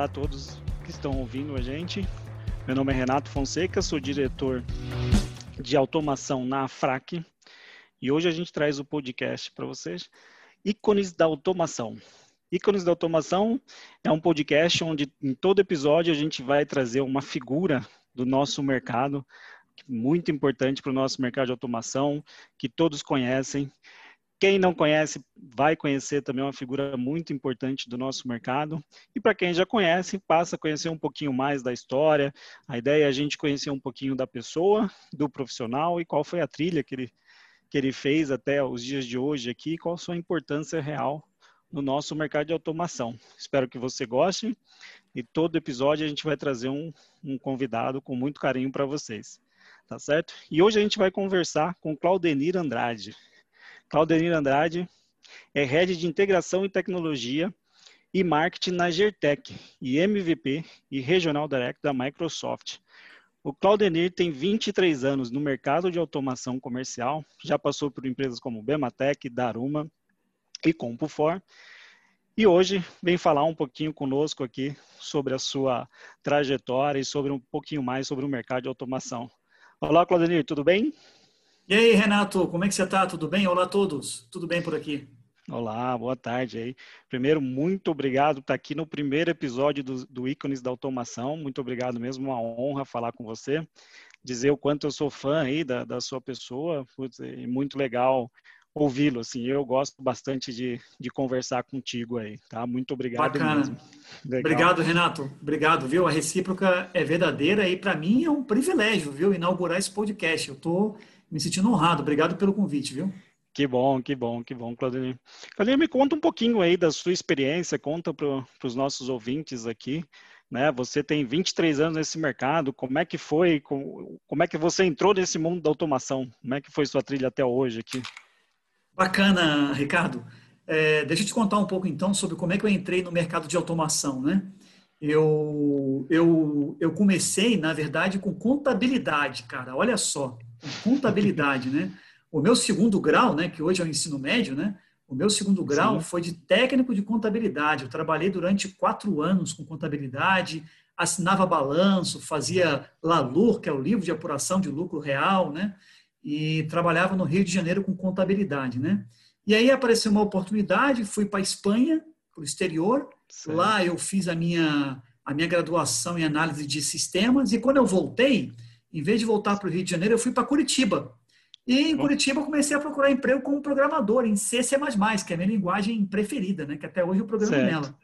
Olá a todos que estão ouvindo a gente. Meu nome é Renato Fonseca, sou diretor de automação na AFRAC e hoje a gente traz o podcast para vocês, Ícones da Automação. Ícones da Automação é um podcast onde em todo episódio a gente vai trazer uma figura do nosso mercado, muito importante para o nosso mercado de automação, que todos conhecem, quem não conhece vai conhecer também uma figura muito importante do nosso mercado. E para quem já conhece, passa a conhecer um pouquinho mais da história. A ideia é a gente conhecer um pouquinho da pessoa, do profissional e qual foi a trilha que ele, que ele fez até os dias de hoje aqui, qual a sua importância real no nosso mercado de automação. Espero que você goste e todo episódio a gente vai trazer um, um convidado com muito carinho para vocês, tá certo? E hoje a gente vai conversar com Claudenir Andrade. Claudenir Andrade é Head de Integração e Tecnologia e Marketing na Gertec e MVP e Regional Direct da Microsoft. O Claudenir tem 23 anos no mercado de automação comercial, já passou por empresas como Bematec, Daruma e CompuFor, e hoje vem falar um pouquinho conosco aqui sobre a sua trajetória e sobre um pouquinho mais sobre o mercado de automação. Olá, Claudenir, tudo bem? E aí, Renato, como é que você está? Tudo bem? Olá a todos. Tudo bem por aqui? Olá, boa tarde aí. Primeiro, muito obrigado por estar aqui no primeiro episódio do, do Ícones da Automação. Muito obrigado mesmo, uma honra falar com você. Dizer o quanto eu sou fã aí da, da sua pessoa. Putz, é muito legal ouvi-lo. Assim, eu gosto bastante de, de conversar contigo aí, tá? Muito obrigado Bacana. Obrigado, Renato. Obrigado, viu? A recíproca é verdadeira e para mim é um privilégio, viu? Inaugurar esse podcast. Eu tô me sentindo honrado. Obrigado pelo convite, viu? Que bom, que bom, que bom, Claudinei. Claudinei, me conta um pouquinho aí da sua experiência, conta para os nossos ouvintes aqui, né? Você tem 23 anos nesse mercado, como é que foi, como, como é que você entrou nesse mundo da automação? Como é que foi sua trilha até hoje aqui? Bacana, Ricardo. É, deixa eu te contar um pouco então sobre como é que eu entrei no mercado de automação, né? Eu, eu, eu comecei, na verdade, com contabilidade, cara. Olha só, contabilidade, né? O meu segundo grau, né, que hoje é o ensino médio, né? O meu segundo grau Sim. foi de técnico de contabilidade. Eu trabalhei durante quatro anos com contabilidade, assinava balanço, fazia LALUR, que é o livro de apuração de lucro real, né? E trabalhava no Rio de Janeiro com contabilidade, né? E aí apareceu uma oportunidade, fui para a Espanha, para o exterior. Certo. Lá eu fiz a minha, a minha graduação em análise de sistemas. E quando eu voltei, em vez de voltar para o Rio de Janeiro, eu fui para Curitiba. E em Curitiba eu comecei a procurar emprego como programador em C++, que é a minha linguagem preferida, né? que até hoje eu programo certo. nela.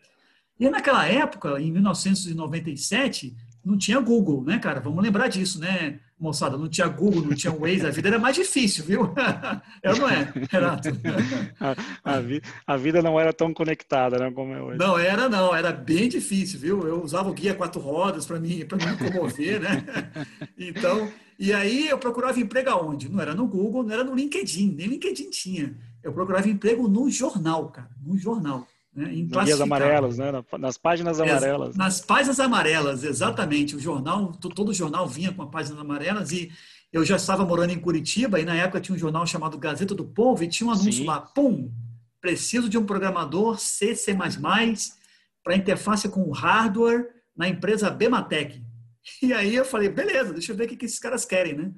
E naquela época, em 1997, não tinha Google, né, cara? Vamos lembrar disso, né, moçada? Não tinha Google, não tinha Waze, a vida era mais difícil, viu? É ou não é, Renato? a, a, vi, a, vida não era tão conectada, né, como é hoje. Não era, não. Era bem difícil, viu? Eu usava o guia quatro rodas para mim, para me comover, né? Então, e aí eu procurava emprego aonde? Não era no Google, não era no LinkedIn, nem LinkedIn tinha. Eu procurava emprego no jornal, cara, no jornal. Né, em Guias amarelos, né? Nas páginas amarelas. Nas páginas amarelas, exatamente. O jornal, todo o jornal vinha com as páginas amarelas e eu já estava morando em Curitiba e na época tinha um jornal chamado Gazeta do Povo e tinha um anúncio Sim. lá, pum, preciso de um programador C, C++ para interface com o hardware na empresa Bematec. E aí eu falei, beleza, deixa eu ver o que, que esses caras querem, né?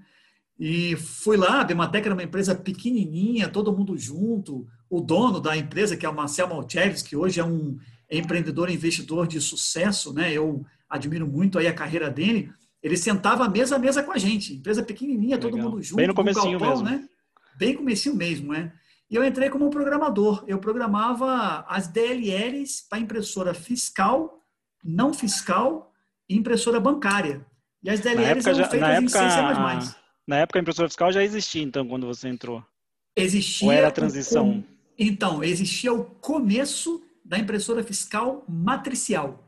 E fui lá, a Bematec era uma empresa pequenininha, todo mundo junto. O dono da empresa, que é o Marcel Malcheves, que hoje é um empreendedor investidor de sucesso, né? Eu admiro muito aí a carreira dele. Ele sentava mesa a mesa com a gente, empresa pequenininha, Legal. todo mundo junto. Bem no comecinho galpão, mesmo. Né? Bem comecinho mesmo, né? E eu entrei como programador. Eu programava as DLLs para impressora fiscal, não fiscal e impressora bancária. E as DLLs eram feitas na época, em C++. Na época a impressora fiscal já existia, então, quando você entrou? Existia. Ou era a transição? Então, existia o começo da impressora fiscal matricial.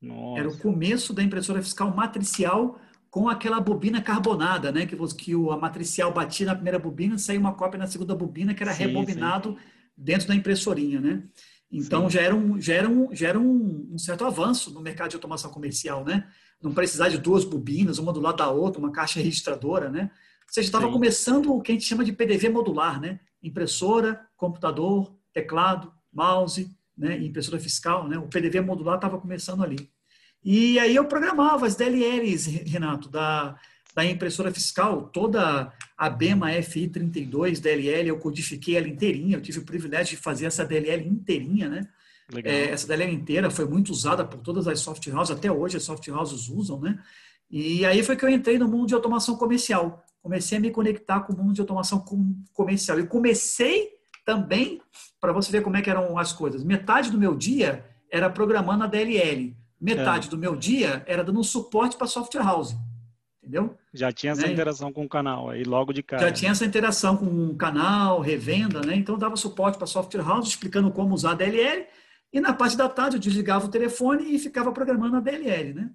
Nossa. Era o começo da impressora fiscal matricial com aquela bobina carbonada, né? Que, que a matricial batia na primeira bobina, saía uma cópia na segunda bobina, que era sim, rebobinado sim. dentro da impressorinha, né? Então sim. já era, um, já era, um, já era um, um certo avanço no mercado de automação comercial, né? não precisar de duas bobinas, uma do lado da outra, uma caixa registradora, né? Ou seja, estava começando o que a gente chama de PDV modular, né? Impressora, computador, teclado, mouse, né, impressora fiscal, né, o PDV modular estava começando ali. E aí eu programava as DLLs, Renato, da, da impressora fiscal, toda a BEMA FI32 DLL, eu codifiquei ela inteirinha, eu tive o privilégio de fazer essa DLL inteirinha, né? É, essa DLL inteira foi muito usada por todas as soft houses, até hoje as soft houses usam, né? E aí foi que eu entrei no mundo de automação comercial. Comecei a me conectar com o mundo de automação comercial. E comecei também, para você ver como é que eram as coisas, metade do meu dia era programando a DLL, metade é. do meu dia era dando suporte para software house. Entendeu? Já tinha essa né? interação com o canal aí, logo de cara. Já tinha essa interação com o canal, revenda, né? Então dava suporte para software house, explicando como usar a DLL. E na parte da tarde eu desligava o telefone e ficava programando a DLL, né?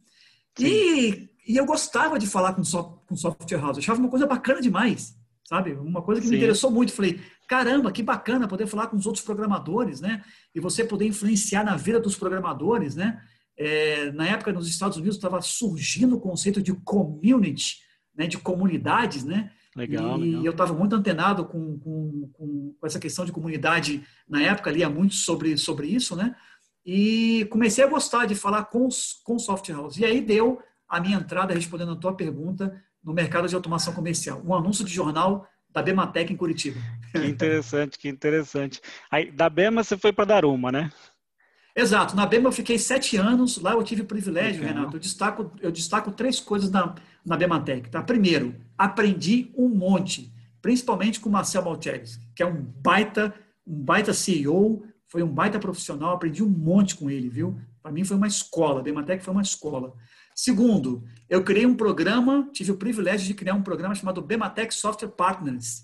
E, e, eu gostava de falar com, so, com software house, eu achava uma coisa bacana demais, sabe? Uma coisa que Sim. me interessou muito. Falei, caramba, que bacana poder falar com os outros programadores, né? E você poder influenciar na vida dos programadores, né? É, na época, nos Estados Unidos, estava surgindo o conceito de community, né, de comunidades, né? Legal, e legal. eu estava muito antenado com, com, com, essa questão de comunidade na época, lia muito sobre, sobre isso, né? E comecei a gostar de falar com, com soft house. E aí deu a minha entrada, respondendo a tua pergunta, no mercado de automação comercial. Um anúncio de jornal da Bematec em Curitiba. Que interessante, que interessante. Aí, da Bema você foi para Daruma, né? Exato. Na BEMA eu fiquei sete anos. Lá eu tive o privilégio, Legal. Renato. Eu destaco, eu destaco três coisas na, na Bematec. Tá? Primeiro, aprendi um monte, principalmente com o Marcel Maltese, que é um baita, um baita CEO, foi um baita profissional. Aprendi um monte com ele, viu? Para mim foi uma escola. A Bematec foi uma escola. Segundo, eu criei um programa, tive o privilégio de criar um programa chamado Bematec Software Partners.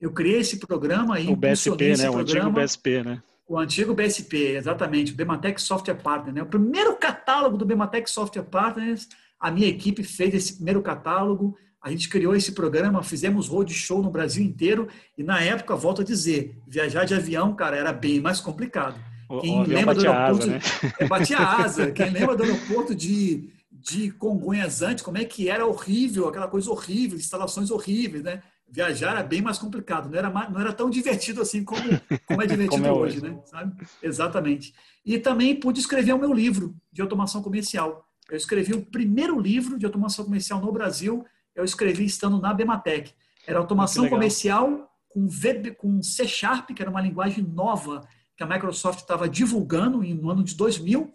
Eu criei esse programa e o BSP, né? O antigo BSP, né? O antigo BSP, exatamente, o Bematec Software Partner. Né? O primeiro catálogo do Bematec Software Partners, a minha equipe fez esse primeiro catálogo, a gente criou esse programa, fizemos roadshow no Brasil inteiro, e na época, volto a dizer, viajar de avião, cara, era bem mais complicado. Quem lembra do aeroporto... Asa, né? é, batia asa. Quem lembra do aeroporto de, de Congonhas antes, como é que era horrível, aquela coisa horrível, instalações horríveis, né? viajar era bem mais complicado, não era, não era tão divertido assim como, como é divertido como é hoje, hoje, né? Sabe? Exatamente. E também pude escrever o meu livro de automação comercial. Eu escrevi o primeiro livro de automação comercial no Brasil, eu escrevi estando na Bematec. Era automação comercial com, v, com C Sharp, que era uma linguagem nova que a Microsoft estava divulgando no ano de 2000,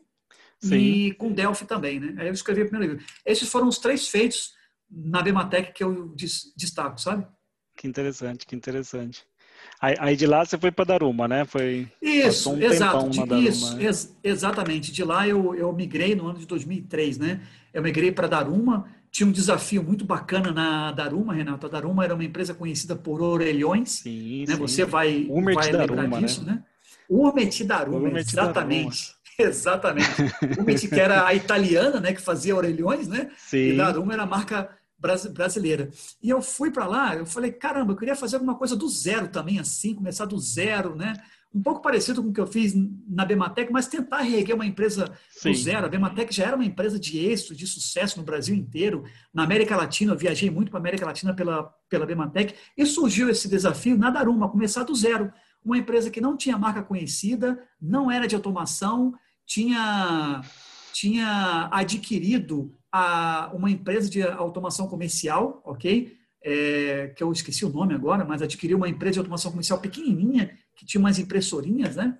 Sim. e com Delphi também, né? Aí eu escrevi o primeiro livro. Esses foram os três feitos na Bematec que eu destaco, sabe? Que interessante, que interessante. Aí, aí de lá você foi para Daruma, né? Foi isso, um exato, de, Daruma, isso, né? ex, exatamente. De lá eu, eu migrei no ano de 2003, né? Eu migrei para Daruma. Tinha um desafio muito bacana na Daruma, Renato. A Daruma era uma empresa conhecida por orelhões. Sim, né? Sim. Você vai, vai lembrar Daruma, disso, né? né? Urmeti Daruma, Urmeti exatamente. Daruma. Exatamente. Urmeti que era a italiana, né? Que fazia orelhões, né? Sim. E Daruma era a marca brasileira. E eu fui para lá, eu falei, caramba, eu queria fazer alguma coisa do zero também, assim, começar do zero, né? Um pouco parecido com o que eu fiz na Bematec, mas tentar reerguer uma empresa Sim. do zero. A Bematec já era uma empresa de êxito, de sucesso no Brasil inteiro. Na América Latina, eu viajei muito para a América Latina pela, pela Bematec, e surgiu esse desafio na Daruma, começar do zero. Uma empresa que não tinha marca conhecida, não era de automação, tinha, tinha adquirido a uma empresa de automação comercial, ok? É, que eu esqueci o nome agora, mas adquiriu uma empresa de automação comercial pequenininha, que tinha umas impressorinhas, né?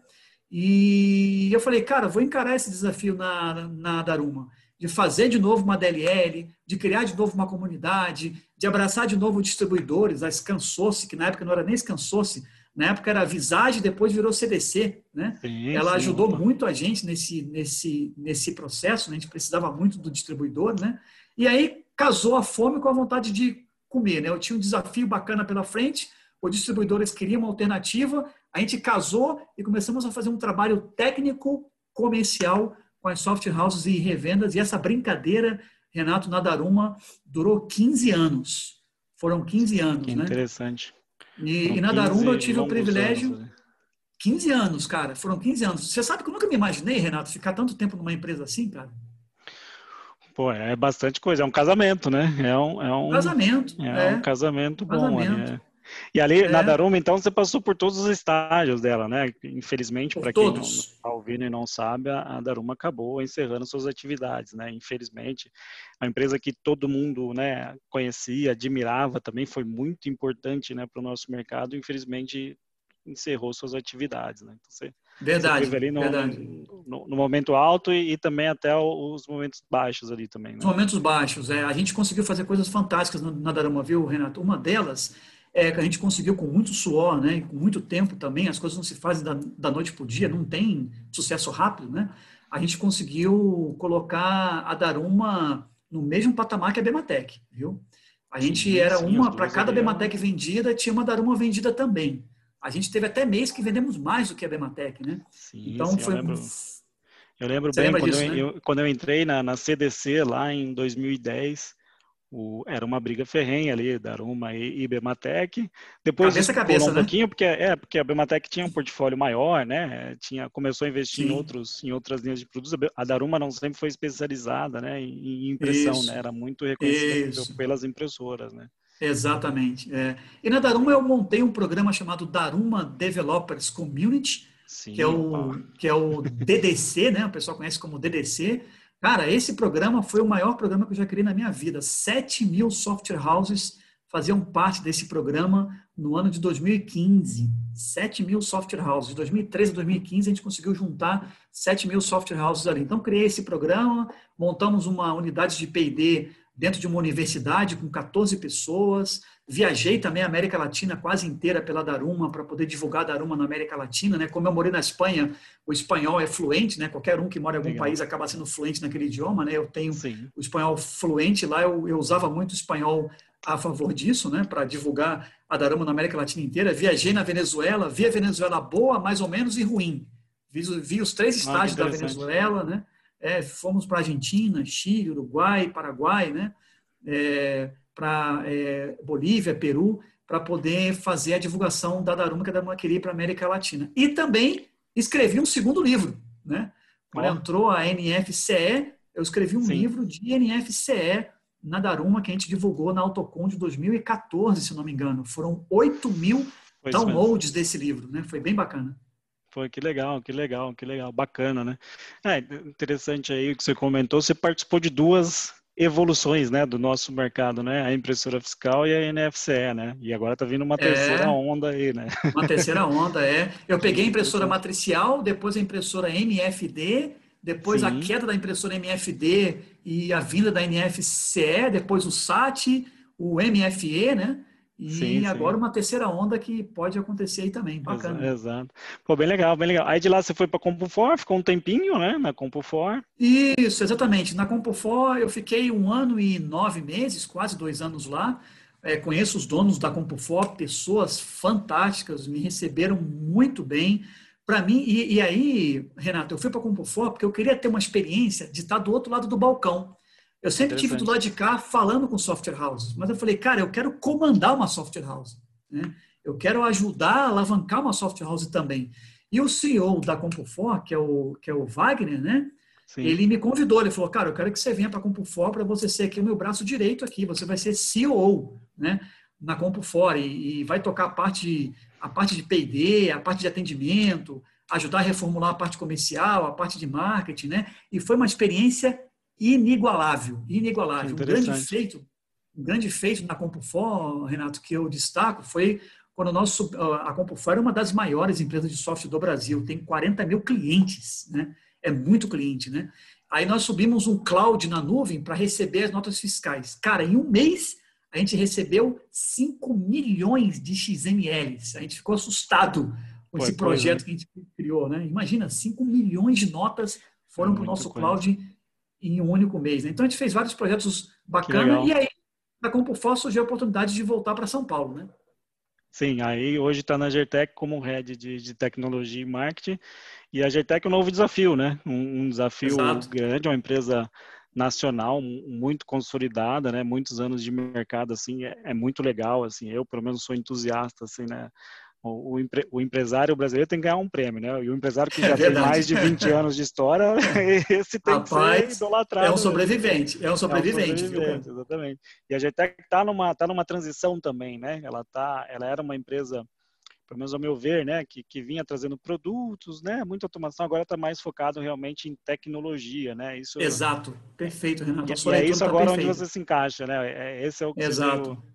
E eu falei, cara, vou encarar esse desafio na, na Daruma, de fazer de novo uma DLL, de criar de novo uma comunidade, de abraçar de novo distribuidores, a Scansource, que na época não era nem Scansource, na época era Visage, depois virou CDC, né? Sim, Ela sim, ajudou muito a gente nesse, nesse, nesse processo, né? a gente precisava muito do distribuidor, né? E aí casou a fome com a vontade de comer, né? Eu tinha um desafio bacana pela frente, os distribuidores queriam uma alternativa, a gente casou e começamos a fazer um trabalho técnico comercial com as soft houses e revendas, e essa brincadeira, Renato Nadaruma, durou 15 anos. Foram 15 anos, que né? Interessante. E, e na Daruma eu tive o privilégio. Anos, né? 15 anos, cara, foram 15 anos. Você sabe que eu nunca me imaginei, Renato, ficar tanto tempo numa empresa assim, cara? Pô, é bastante coisa. É um casamento, né? É um, é um casamento. É, é. um casamento bom. Casamento. Né? E ali é. na Daruma, então, você passou por todos os estágios dela, né? Infelizmente, para quem não e não sabe, a Daruma acabou encerrando suas atividades, né? Infelizmente, a empresa que todo mundo, né, conhecia, admirava, também foi muito importante, né, para o nosso mercado. Infelizmente, encerrou suas atividades, né? Então, você, verdade, você no, verdade. No, no, momento alto e, e, também até os momentos baixos ali também. Né? Os momentos baixos, é. A gente conseguiu fazer coisas fantásticas na Daruma, viu, Renato? Uma delas é que a gente conseguiu com muito suor, né? Com muito tempo também. As coisas não se fazem da, da noite para o dia, não tem sucesso rápido, né? A gente conseguiu colocar a Daruma no mesmo patamar que a Bematec, viu? A gente sim, era sim, uma, para cada Bematec vendida, tinha uma Daruma vendida também. A gente teve até mês que vendemos mais do que a Bematec, né? Sim, então sim, foi. Eu lembro, eu lembro bem quando, disso, eu, né? eu, quando eu entrei na, na CDC lá em 2010. O, era uma briga ferrenha ali, Daruma e, e Bematec. Depois cabeça a cabeça, um né? pouquinho, porque é porque a Bematec tinha um portfólio maior, né? Tinha começou a investir Sim. em outros em outras linhas de produtos. A Daruma não sempre foi especializada, né? Em, em impressão, Isso. né? Era muito reconhecida pelas impressoras, né? Exatamente. É. E na Daruma eu montei um programa chamado Daruma Developers Community, Sim, que, é o, que é o DDC, né? O pessoal conhece como DDC. Cara, esse programa foi o maior programa que eu já criei na minha vida. 7 mil software houses faziam parte desse programa no ano de 2015. 7 mil software houses. De 2013 a 2015, a gente conseguiu juntar 7 mil software houses ali. Então, criei esse programa, montamos uma unidade de P&D dentro de uma universidade com 14 pessoas. Viajei também a América Latina quase inteira pela Daruma para poder divulgar a Daruma na América Latina, né? Como eu morei na Espanha, o espanhol é fluente, né? Qualquer um que mora em algum Legal. país acaba sendo fluente naquele idioma, né? Eu tenho Sim. o espanhol fluente lá, eu, eu usava muito o espanhol a favor disso, né? Para divulgar a Daruma na América Latina inteira. Viajei na Venezuela, vi a Venezuela boa, mais ou menos, e ruim. Vi, vi os três ah, estágios ah, da Venezuela, né? É, fomos para Argentina, Chile, Uruguai, Paraguai, né? É, para é, Bolívia, Peru, para poder fazer a divulgação da Daruma, que a Daruma queria para a América Latina. E também escrevi um segundo livro. Né? Quando oh. entrou a NFCE, eu escrevi um Sim. livro de NFCE na Daruma, que a gente divulgou na Autocon de 2014, se não me engano. Foram 8 mil pois downloads mesmo. desse livro. Né? Foi bem bacana. Foi que legal, que legal, que legal, bacana, né? É interessante aí o que você comentou. Você participou de duas evoluções, né, do nosso mercado, né? A impressora fiscal e a NFCE, né? E agora tá vindo uma terceira é, onda aí, né? Uma terceira onda, é. Eu peguei a impressora matricial, depois a impressora MFD, depois Sim. a queda da impressora MFD e a vinda da NFCE, depois o SAT, o MFE, né? E sim, agora sim. uma terceira onda que pode acontecer aí também, bacana. Exato. Pô, bem legal, bem legal. Aí de lá você foi para CompuFor, ficou um tempinho, né, na CompuFor? Isso, exatamente. Na CompuFor eu fiquei um ano e nove meses, quase dois anos lá. É, conheço os donos da CompuFor, pessoas fantásticas, me receberam muito bem. Para mim, e, e, aí, Renato, eu fui para a CompuFor porque eu queria ter uma experiência de estar do outro lado do balcão. Eu sempre tive do lado de cá falando com software houses, mas eu falei, cara, eu quero comandar uma software house. Né? Eu quero ajudar a alavancar uma software house também. E o CEO da CompuFor, que é o, que é o Wagner, né? Sim. Ele me convidou, ele falou, cara, eu quero que você venha para a CompuFor para você ser aqui o meu braço direito aqui, você vai ser CEO, né? Na CompuFor e, e vai tocar a parte, a parte de P&D, a parte de atendimento, ajudar a reformular a parte comercial, a parte de marketing, né? E foi uma experiência inigualável, inigualável. Um grande feito, um grande feito na CompuFor, Renato, que eu destaco foi quando nosso, a CompuFor era uma das maiores empresas de software do Brasil, tem 40 mil clientes, né? É muito cliente, né? Aí nós subimos um cloud na nuvem para receber as notas fiscais. Cara, em um mês a gente recebeu 5 milhões de XMLs. A gente ficou assustado com esse projeto né? que a gente criou, né? Imagina, 5 milhões de notas foram é para o nosso coisa. cloud em um único mês. Né? Então a gente fez vários projetos bacanas e aí na CompuFor surgiu a oportunidade de voltar para São Paulo, né? Sim, aí hoje está na Gertec como head de, de, tecnologia e marketing e a Gertec é um novo desafio, né? Um, um desafio Exato. grande, uma empresa nacional muito consolidada, né? Muitos anos de mercado, assim, é, é, muito legal, assim. Eu, pelo menos, sou entusiasta, assim, né? O, o, empresário brasileiro tem que ganhar um prêmio, né? E o empresário que é já é tem mais de 20 anos de história, esse tem Rapaz, que ser idolatrado. É um sobrevivente, é um sobrevivente. É um sobrevivente exatamente. E a GTEC está numa, tá numa transição também, né? Ela, tá, ela era uma empresa, pelo menos ao meu ver, né? Que, que vinha trazendo produtos, né? Muita automação, agora está mais focado realmente em tecnologia, né? Isso, Exato, perfeito, Renato. E, e é isso tá agora perfeito. onde você se encaixa, né? É, esse é o que Exato. Você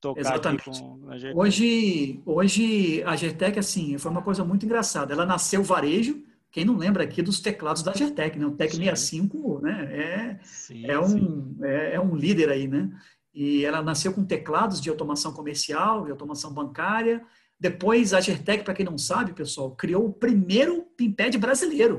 tocar Exatamente. com a GTEC. Hoje, hoje a GTEC, assim, foi uma coisa muito engraçada. Ela nasceu varejo, quem não lembra aqui dos teclados da GTEC, né? O TEC 65, né? É, sim, é, um, é, é, um líder aí, né? E ela nasceu com teclados de automação comercial, de automação bancária. Depois, a GTEC, para quem não sabe, pessoal, criou o primeiro PIMPED brasileiro.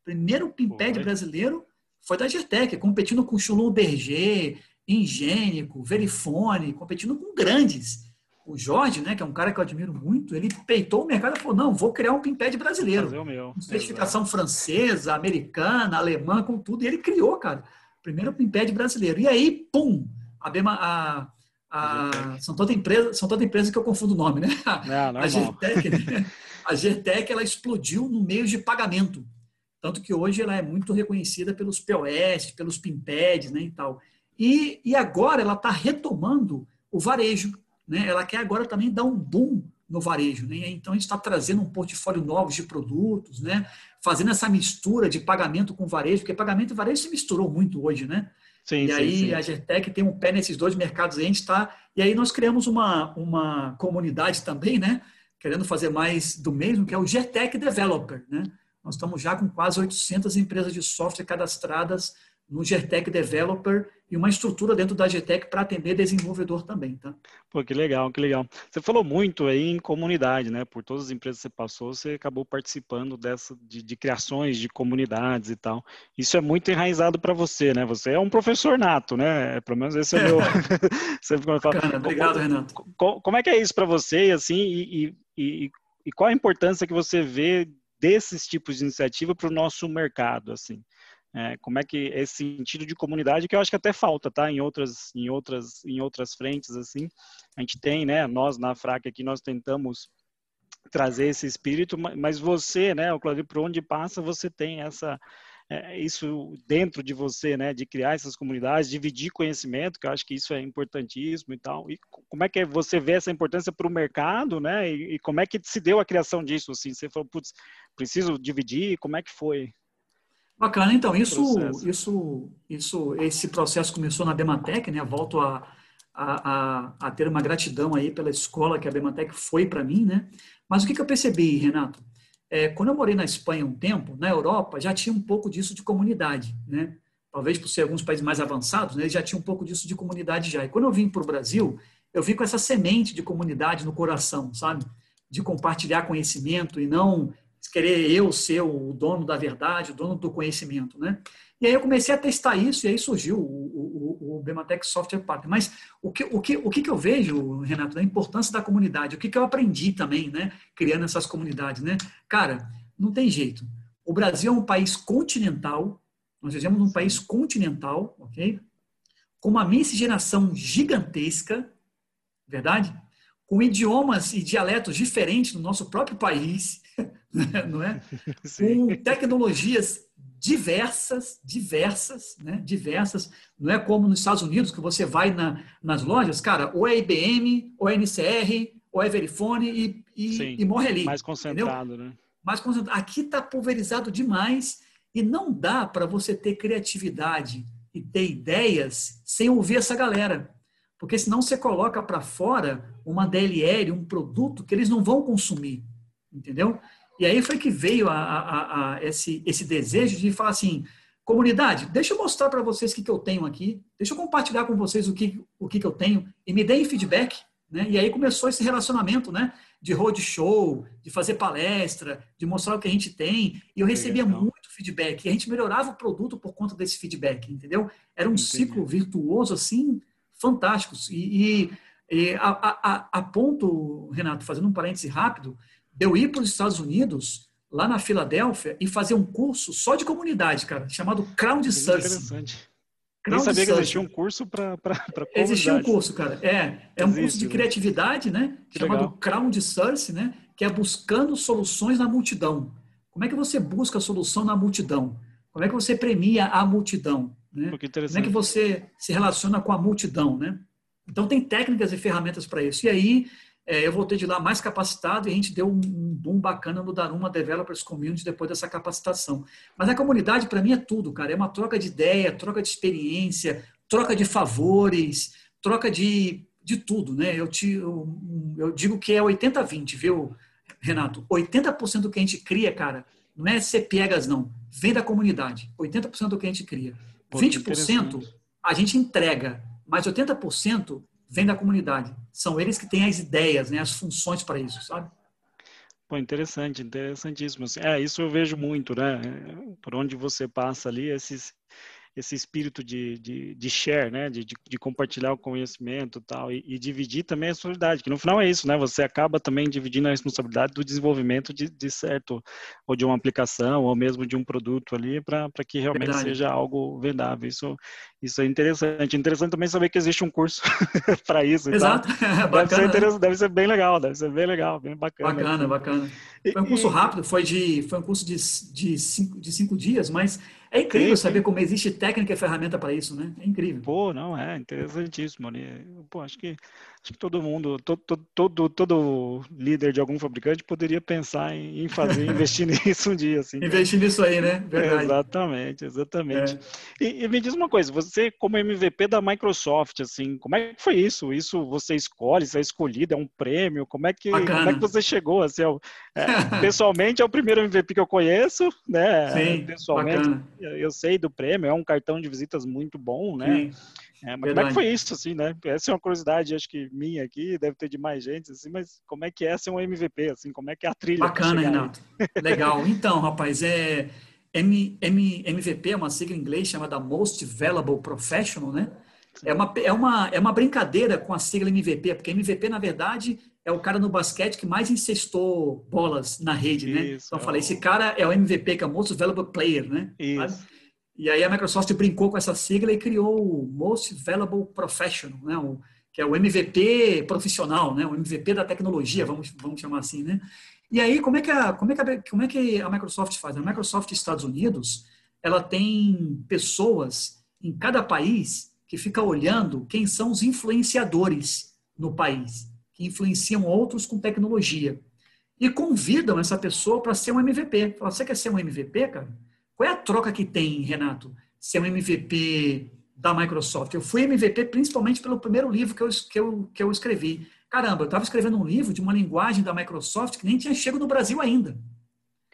O primeiro PIMPED brasileiro foi da GTEC, competindo com o Chulon Berger, Ingênico, Verifone, competindo com grandes. O Jorge, né, que é um cara que eu admiro muito, ele peitou o mercado e falou: não, vou criar um Pimped brasileiro. Fazer o meu. Com certificação Exato. francesa, americana, alemã, com tudo. E ele criou, cara, primeiro Pimped brasileiro. E aí, pum, a, Bema, a, a, são todas empresas são toda empresas que eu confundo o nome, né? Não, a Gertec, né? a Gertec ela explodiu no meio de pagamento. Tanto que hoje ela é muito reconhecida pelos POS, pelos PIMPEDs, né, e tal. E, e agora ela está retomando o varejo. Né? Ela quer agora também dar um boom no varejo. Né? Então, a gente está trazendo um portfólio novo de produtos, né? fazendo essa mistura de pagamento com varejo, porque pagamento e varejo se misturou muito hoje. Né? Sim, e sim, aí sim. a Gertec tem um pé nesses dois mercados. A gente está e aí nós criamos uma, uma comunidade também, né? querendo fazer mais do mesmo, que é o Gertec Developer. Né? Nós estamos já com quase 800 empresas de software cadastradas no GTEC Developer e uma estrutura dentro da GTEC para atender desenvolvedor também, tá? Pô, que legal, que legal. Você falou muito aí em comunidade, né? Por todas as empresas que você passou, você acabou participando dessa de, de criações de comunidades e tal. Isso é muito enraizado para você, né? Você é um professor nato, né? Pelo menos esse é o meu. Sempre quando eu falo. obrigado, Renato. Como, como, é que é isso para você, assim? E, e, e, e qual a importância que você vê desses tipos de iniciativa para o nosso mercado, assim? É, como é que esse sentido de comunidade que eu acho que até falta, tá? Em outras, em outras, em outras frentes assim, a gente tem, né? Nós na Frac aqui nós tentamos trazer esse espírito, mas você, né, o Claudio, por onde passa você tem essa é, isso dentro de você, né, de criar essas comunidades, dividir conhecimento, que eu acho que isso é importantíssimo e tal. E como é que você vê essa importância para o mercado, né? E, e, como é que se deu a criação disso? Assim, você falou, putz, preciso dividir. Como é que foi? Bacana, então, isso, isso, isso, esse processo começou na Bematec, né? Volto a, a, a, a, ter uma gratidão aí pela escola que a Bematec foi para mim, né? Mas o que, que eu percebi, Renato? É, quando eu morei na Espanha um tempo, na Europa, já tinha um pouco disso de comunidade, né? Talvez por ser alguns países mais avançados, né? Já tinha um pouco disso de comunidade já. E quando eu vim para o Brasil, eu vim com essa semente de comunidade no coração, sabe? De compartilhar conhecimento e não querer eu ser o dono da verdade, o dono do conhecimento, né? E aí eu comecei a testar isso e aí surgiu o, o, o Bematec Software Partner. Mas o que, o, que, o que eu vejo, Renato, da importância da comunidade, o que, eu aprendi também, né? Criando essas comunidades, né? Cara, não tem jeito. O Brasil é um país continental, nós vivemos num país continental, ok? Com uma miscigenação gigantesca, verdade? Com idiomas e dialetos diferentes no nosso próprio país, não é? Sim. Com tecnologias diversas, diversas, né? diversas. Não é como nos Estados Unidos, que você vai na, nas lojas, cara, ou é IBM, ou é NCR, ou é Verifone e, e, e morre ali. Mais concentrado, entendeu? né? Mais concentrado. Aqui está pulverizado demais e não dá para você ter criatividade e ter ideias sem ouvir essa galera. Porque senão você coloca para fora uma DLL, um produto que eles não vão consumir. Entendeu? E aí foi que veio a, a, a esse, esse desejo de falar assim, comunidade, deixa eu mostrar para vocês o que, que eu tenho aqui, deixa eu compartilhar com vocês o que, o que, que eu tenho e me deem feedback. Né? E aí começou esse relacionamento né? de roadshow, de fazer palestra, de mostrar o que a gente tem. E eu recebia Legal. muito feedback. E a gente melhorava o produto por conta desse feedback, entendeu? Era um Entendi. ciclo virtuoso assim, fantástico. E, e, e a, a, a ponto, Renato, fazendo um parêntese rápido, de eu ir para os Estados Unidos, lá na Filadélfia, e fazer um curso só de comunidade, cara, chamado Crowdsourcing. Nem sabia que existia um curso para Existia um curso, cara. É, é um Existe, curso de né? criatividade, né? Que chamado legal. Crowdsource, né? Que é buscando soluções na multidão. Como é que você busca a solução na multidão? Como é que você premia a multidão? Né? Como é que você se relaciona com a multidão, né? Então tem técnicas e ferramentas para isso. E aí eu voltei de lá mais capacitado e a gente deu um boom bacana no Daruma Developers Community depois dessa capacitação. Mas a comunidade, para mim, é tudo, cara. É uma troca de ideia, troca de experiência, troca de favores, troca de, de tudo, né? Eu, te, eu, eu digo que é 80-20, viu, Renato? 80% do que a gente cria, cara, não é ser piegas, não. Vem da comunidade. 80% do que a gente cria. Pô, 20% a gente entrega, mas 80% vem da comunidade. São eles que têm as ideias, né, as funções para isso, sabe? Pô, interessante, interessantíssimo. É, isso eu vejo muito, né? Por onde você passa ali, esses, esse espírito de, de, de share, né? De, de, de, compartilhar o conhecimento tal, e, e dividir também a responsabilidade, que no final é isso, né? Você acaba também dividindo a responsabilidade do desenvolvimento de, de certo, ou de uma aplicação, ou mesmo de um produto ali, para que realmente Verdade. seja algo vendável. Isso, isso é interessante. Interessante também saber que existe um curso para isso. Exato. deve, ser né? deve ser bem legal, deve ser bem legal, bem bacana. Bacana, bacana. Foi um curso rápido, foi de, foi um curso de, de, cinco, de cinco dias, mas é incrível saber como existe técnica e ferramenta para isso, né? É incrível. Pô, não, é interessantíssimo. Né? Pô, acho que, acho que todo mundo, todo, todo, todo líder de algum fabricante poderia pensar em, fazer, investir nisso um dia. Assim, investir nisso aí, né? Verdade. exatamente, exatamente. É. E, e, me diz uma coisa, você como MVP da Microsoft, assim, como é que foi isso? Isso você escolhe, você é escolhido, é um prêmio? Como é que, como é que você chegou? Assim, é, pessoalmente é o primeiro MVP que eu conheço, né? Sim, pessoalmente. Bacana eu sei do prêmio, é um cartão de visitas muito bom, né? É, mas como é que foi isso, assim, né? Essa é uma curiosidade, acho que minha aqui, deve ter de mais gente, assim, mas como é que é ser um MVP, assim, como é que é a trilha? Bacana, Renato. Legal. Então, rapaz, é M, M, MVP é uma sigla em inglês chamada Most Valuable Professional, né? É uma, é, uma, é uma brincadeira com a sigla MVP, porque MVP, na verdade, é o cara no basquete que mais incestou bolas na rede, né? Isso, então, eu falei, esse cara é o MVP, que é o Most Valuable Player, né? Isso. E aí a Microsoft brincou com essa sigla e criou o Most Valuable Professional, né? O, que é o MVP profissional, né? O MVP da tecnologia, vamos, vamos chamar assim, né? E aí, como é, que a, como, é que a, como é que a Microsoft faz? A Microsoft Estados Unidos, ela tem pessoas em cada país que fica olhando quem são os influenciadores no país que influenciam outros com tecnologia. E convidam essa pessoa para ser um MVP. Fala, você quer ser um MVP, cara? Qual é a troca que tem, Renato? Ser um MVP da Microsoft. Eu fui MVP principalmente pelo primeiro livro que eu, que eu, que eu escrevi. Caramba, eu estava escrevendo um livro de uma linguagem da Microsoft que nem tinha chego no Brasil ainda.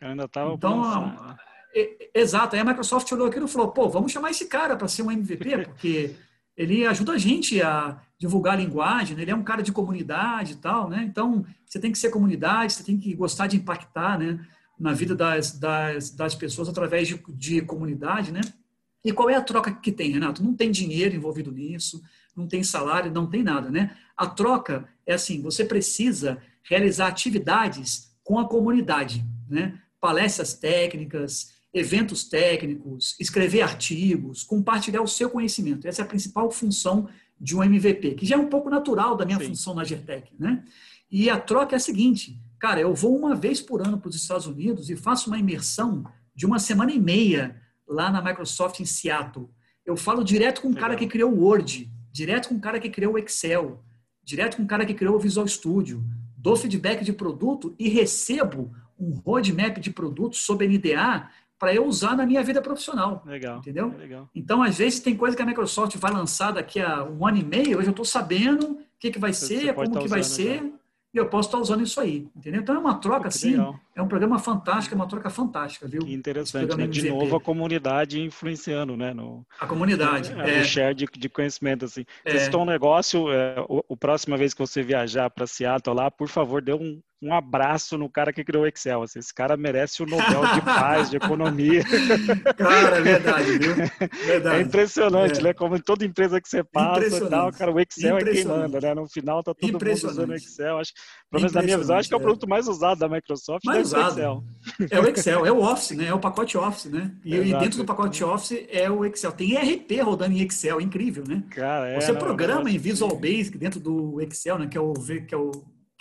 ainda estava então, a, é, Exato. Aí a Microsoft olhou aquilo e falou, pô, vamos chamar esse cara para ser um MVP, porque ele ajuda a gente a divulgar a linguagem, né? ele é um cara de comunidade e tal, né? Então, você tem que ser comunidade, você tem que gostar de impactar, né? Na vida das, das, das pessoas através de, de comunidade, né? E qual é a troca que tem, Renato? Não tem dinheiro envolvido nisso, não tem salário, não tem nada, né? A troca é assim, você precisa realizar atividades com a comunidade, né? Palestras técnicas, eventos técnicos, escrever artigos, compartilhar o seu conhecimento. Essa é a principal função de um MVP, que já é um pouco natural da minha Sim. função na Gertec, né? E a troca é a seguinte, cara, eu vou uma vez por ano para os Estados Unidos e faço uma imersão de uma semana e meia lá na Microsoft em Seattle. Eu falo direto com o cara que criou o Word, direto com o cara que criou o Excel, direto com o cara que criou o Visual Studio, dou feedback de produto e recebo um roadmap de produto sob NDA para eu usar na minha vida profissional. Legal. Entendeu? Legal. Então, às vezes, tem coisa que a Microsoft vai lançar daqui a um ano e meio, hoje eu estou sabendo o que, que vai ser, como tá que vai ser, já. E eu posso estar usando isso aí. Entendeu? Então, é uma troca, assim, legal. é um programa fantástico, é uma troca fantástica, viu? Que interessante, né? De novo, a comunidade influenciando, né? No, a comunidade. É, é. O share de, de conhecimento, assim. É. Vocês estão um negócio, é, o, o próxima vez que você viajar para Seattle lá, por favor, dê um um abraço no cara que criou o Excel. Assim, esse cara merece o Nobel de Paz, de Economia. Cara, é verdade, viu? Verdade. É impressionante, é. né? Como em toda empresa que você passa tal, cara, o Excel é quem manda, né? No final tá todo mundo usando o Excel. Acho, pelo menos na minha visão, acho que é o produto mais usado da Microsoft, mais usado. Excel. É o Excel, é o Office, né? É o pacote Office, né? E, e dentro do pacote Office é o Excel. Tem ERP rodando em Excel, incrível, né? Cara, é, você não, programa em Visual Basic dentro do Excel, né? Que é o, que é o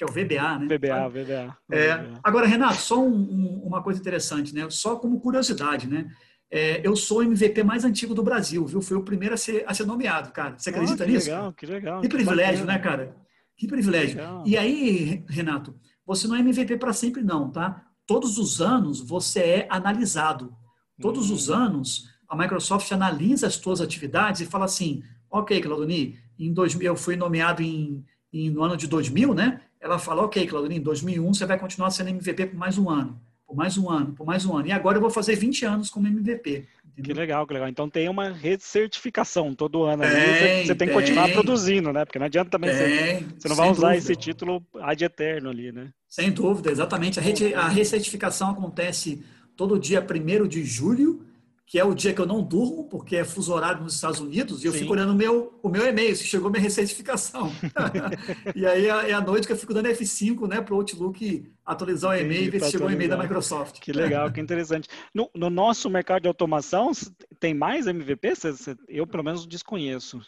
que é o VBA, né? VBA, VBA. É, agora, Renato, só um, um, uma coisa interessante, né? Só como curiosidade, né? É, eu sou o MVP mais antigo do Brasil, viu? Fui o primeiro a ser, a ser nomeado, cara. Você acredita oh, que nisso? Que legal, que legal. Que privilégio, né, cara? Que privilégio. E aí, Renato, você não é MVP para sempre, não, tá? Todos os anos você é analisado. Todos hum. os anos a Microsoft analisa as suas atividades e fala assim: ok, Claudoni, em 2000, eu fui nomeado em, em, no ano de 2000, né? Ela fala, ok, Claudine, em 2001 você vai continuar sendo MVP por mais um ano, por mais um ano, por mais um ano. E agora eu vou fazer 20 anos como MVP. Entendeu? Que legal, que legal. Então tem uma recertificação todo ano. Tem, você, você tem, que continuar produzindo, né? Porque não adianta também tem, você, você não vai usar dúvida. esse título ad eterno ali, né? Sem dúvida, exatamente. A, re, a recertificação acontece todo dia 1 de julho que é o dia que eu não durmo, porque é fuso horário nos Estados Unidos, e eu Sim. fico olhando o meu, o meu e-mail, se chegou minha recertificação. e aí é, é a noite que eu fico dando F5 né, para o Outlook atualizar o e-mail e ver se chegou o e-mail da Microsoft. Que legal, que interessante. No, no, nosso mercado de automação, tem mais MVP? Eu, pelo menos, desconheço.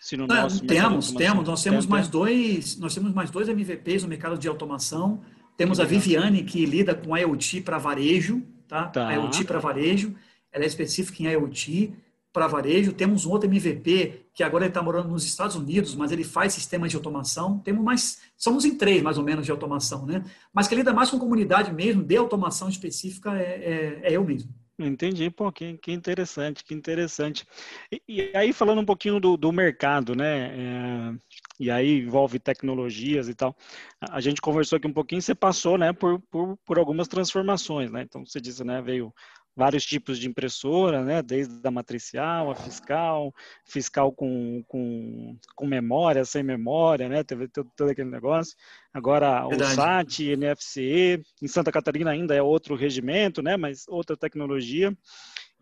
Se no Não, temos, temos. Nós temos mais dois, nós temos mais dois MVPs no mercado de automação. Temos a Viviane, que lida com IoT para varejo, tá? tá. IoT para varejo ela é específica em IoT para varejo. Temos um outro MVP que agora ele está morando nos Estados Unidos, mas ele faz sistemas de automação. Temos mais, somos em três mais ou menos de automação, né? Mas que lida mais com comunidade mesmo, de automação específica é, é, é eu mesmo. Entendi, pô, que, que, interessante, que interessante. E, e aí, falando um pouquinho do, do mercado, né? É, e aí envolve tecnologias e tal. A gente conversou aqui um pouquinho, você passou, né, por, por, por algumas transformações, né? Então, você disse, né, veio vários tipos de impressora, né? Desde a matricial, a fiscal, fiscal com, com, com memória, sem memória, né? Teve todo, todo aquele negócio. Agora Verdade. o SAT, NFC, em Santa Catarina ainda é outro regimento, né? Mas outra tecnologia.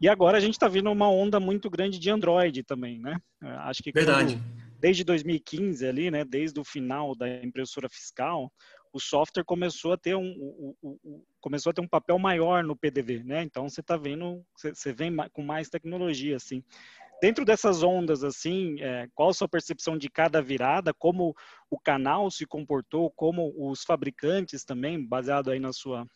E agora a gente está vendo uma onda muito grande de Android também, né? Acho que Verdade. Quando, desde 2015 ali, né? Desde o final da impressora fiscal, o software começou a ter um, começou a ter um papel maior no PDV, né? Então você está vendo, você, você vem com mais tecnologia, assim. Dentro dessas ondas, assim, é, qual a sua percepção de cada virada? Como o canal se comportou? Como os fabricantes também, baseado aí na sua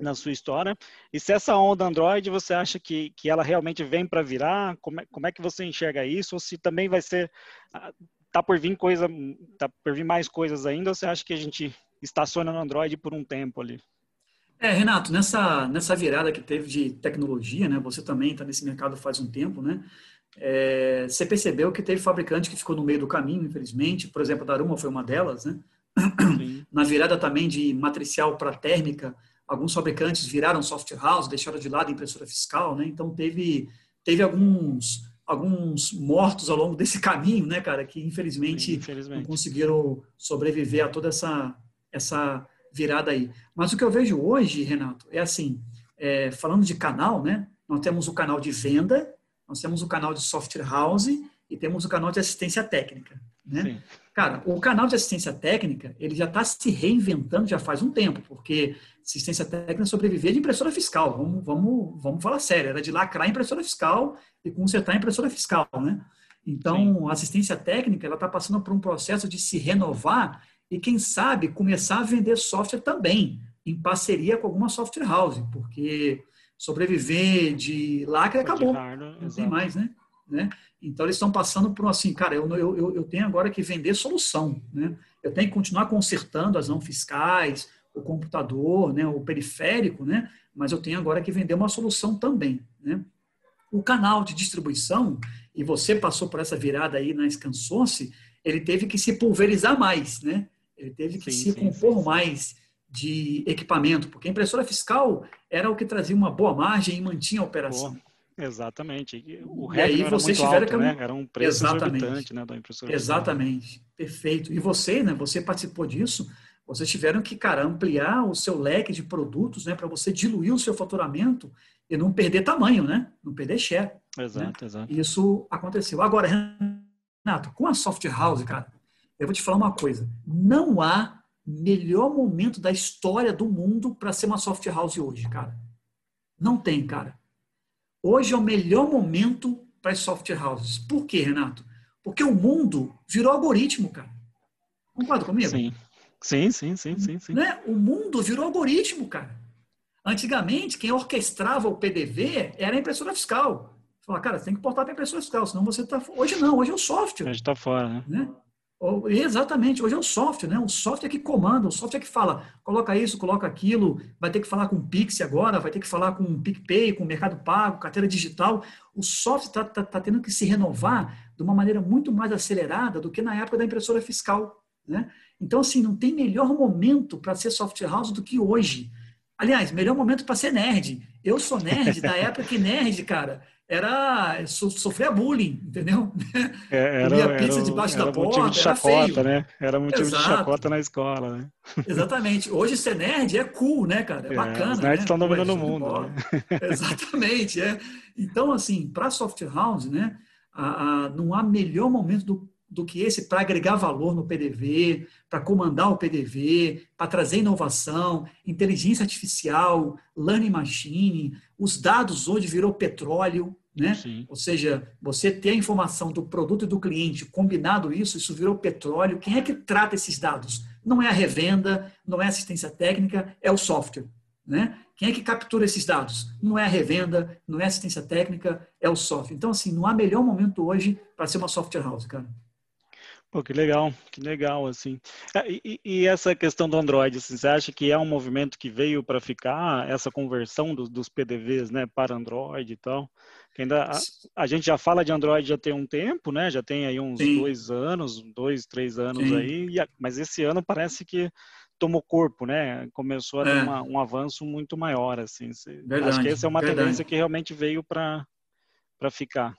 na sua história. E se essa onda Android, você acha que, que ela realmente vem para virar? Como é, como é que você enxerga isso? Ou se também vai ser ah, tá por vir coisa, tá por vir mais coisas ainda? Ou você acha que a gente estaciona no Android por um tempo ali. É, Renato, nessa, nessa virada que teve de tecnologia, né? Você também está nesse mercado faz um tempo, né? É, você percebeu que teve fabricante que ficou no meio do caminho, infelizmente. Por exemplo, a Daruma foi uma delas, né? Sim. Na virada também de matricial para térmica, alguns fabricantes viraram software house, deixaram de lado a impressora fiscal, né? Então teve teve alguns alguns mortos ao longo desse caminho, né, cara, que infelizmente, infelizmente. não conseguiram sobreviver a toda essa essa virada aí. Mas o que eu vejo hoje, Renato, é assim, é, falando de canal, né? Nós temos o canal de venda, nós temos o canal de software house e temos o canal de assistência técnica, né? Sim. Cara, o canal de assistência técnica, ele já está se reinventando já faz um tempo, porque assistência técnica sobreviver de impressora fiscal, vamos, vamos, vamos falar sério, era de lacrar a impressora fiscal e consertar a impressora fiscal, né? Então, Sim. a assistência técnica, ela está passando por um processo de se renovar e, quem sabe, começar a vender software também, em parceria com alguma software house, porque sobreviver de lacre acabou, não tem mais, né? né? Então, eles estão passando por assim, cara, eu, eu, eu tenho agora que vender solução, né? Eu tenho que continuar consertando as não fiscais, o computador, né, o periférico, né? Mas eu tenho agora que vender uma solução também, né? O canal de distribuição, e você passou por essa virada aí na ScanSource, ele teve que se pulverizar mais, né? Ele teve que sim, se sim, compor sim, mais de equipamento, porque a impressora fiscal era o que trazia uma boa margem e mantinha a operação. exatamente. O e aí vocês tiveram que... né? Era um preço exatamente. né, da impressora Exatamente. Fiscal. Perfeito. E você, né, você participou disso, Vocês tiveram que, cara, ampliar o seu leque de produtos, né, para você diluir o seu faturamento e não perder tamanho, né? Não perder share. Exato, né? exato. Isso aconteceu. Agora, Renato, com a soft house, cara, eu vou te falar uma coisa. Não há melhor momento da história do mundo para ser uma soft house hoje, cara. Não tem, cara. Hoje é o melhor momento para as soft houses. Por quê, Renato? Porque o mundo virou algoritmo, cara. Concorda comigo? Sim. Sim, sim, sim, sim, sim. Né? O mundo virou algoritmo, cara. Antigamente, quem orquestrava o PDV era a impressora fiscal. Fala, cara, você tem que portar para a impressora fiscal, senão você está. Hoje não, hoje é o software. Hoje está fora, né? né? Exatamente, hoje é o software, né? O software que comanda, o software que fala, coloca isso, coloca aquilo, vai ter que falar com o Pix agora, vai ter que falar com o PicPay, com o Mercado Pago, carteira digital. O software está tá, tá tendo que se renovar de uma maneira muito mais acelerada do que na época da impressora fiscal, né? Então, assim, não tem melhor momento para ser software house do que hoje. Aliás, melhor momento para ser nerd. Eu sou nerd da época que nerd, cara, era so, sofria bullying, entendeu? É, era, pizza era, debaixo era da porta, motivo de chacota, né? Era motivo Exato. de chacota na escola, né? Exatamente. Hoje ser nerd é cool, né, cara? É, é bacana. Os nerds né? estão dominando o mundo. Né? Exatamente. É. Então, assim, para software house, né, a, a, não há melhor momento do, do que esse para agregar valor no PDV, para comandar o PDV, para trazer inovação, inteligência artificial, learning machine. Os dados hoje virou petróleo, né? Sim. Ou seja, você ter a informação do produto e do cliente, combinado isso, isso virou petróleo. Quem é que trata esses dados? Não é a revenda, não é assistência técnica, é o software. Né? Quem é que captura esses dados? Não é a revenda, não é assistência técnica, é o software. Então, assim, não há melhor momento hoje para ser uma software house, cara. Pô, que legal, que legal, assim. É, e, e, essa questão do Android, assim, você acha que é um movimento que veio para ficar, essa conversão do, dos PDVs, né, para Android e tal? Que ainda a, a, gente já fala de Android já tem um tempo, né? Já tem aí uns Sim. dois anos, dois, três anos Sim. aí, a, mas esse ano parece que tomou corpo, né? Começou a ter é. uma, um avanço muito maior, assim. Verdade, acho que essa é uma verdade. tendência que realmente veio para ficar.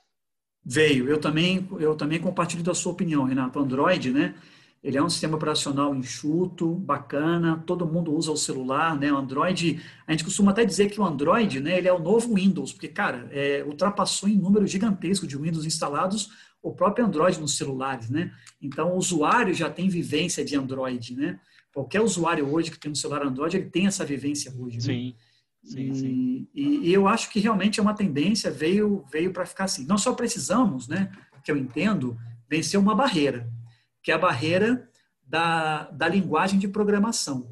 Veio. Eu também, eu também compartilho da sua opinião, Renato. Android, né? Ele é um sistema operacional enxuto, bacana, todo mundo usa o celular, né? O Android, a gente costuma até dizer que o Android, né, ele é o novo Windows, porque, cara, é, ultrapassou em número gigantesco de Windows instalados o próprio Android nos celulares, né? Então, o usuário já tem vivência de Android, né? Qualquer usuário hoje que tem um celular Android, ele tem essa vivência hoje. Né? Sim. E, sim. E, e, eu acho que realmente é uma tendência, veio, veio para ficar assim. Nós só precisamos, né, que eu entendo, vencer uma barreira, que é a barreira da, da linguagem de programação.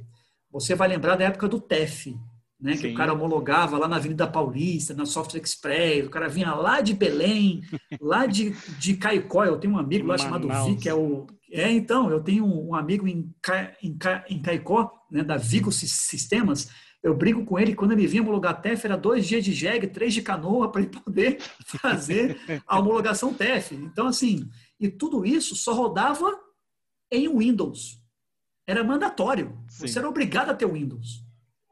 Você vai lembrar da época do TEF, né, que o cara homologava lá na Avenida Paulista, na Software Express, o cara vinha lá de Belém, lá de, de Caicó, eu tenho um amigo lá chamado Vi, que é o... É, então, eu tenho um amigo em, Ca, em, Ca, em Caicó, né, da Vigo Sistemas, eu brigo com ele, quando ele vinha homologar TEF, era dois dias de jegue, três de canoa, para ele poder fazer a homologação TEF. Então, assim, e tudo isso só rodava em Windows. Era mandatório. Sim. Você era obrigado a ter Windows.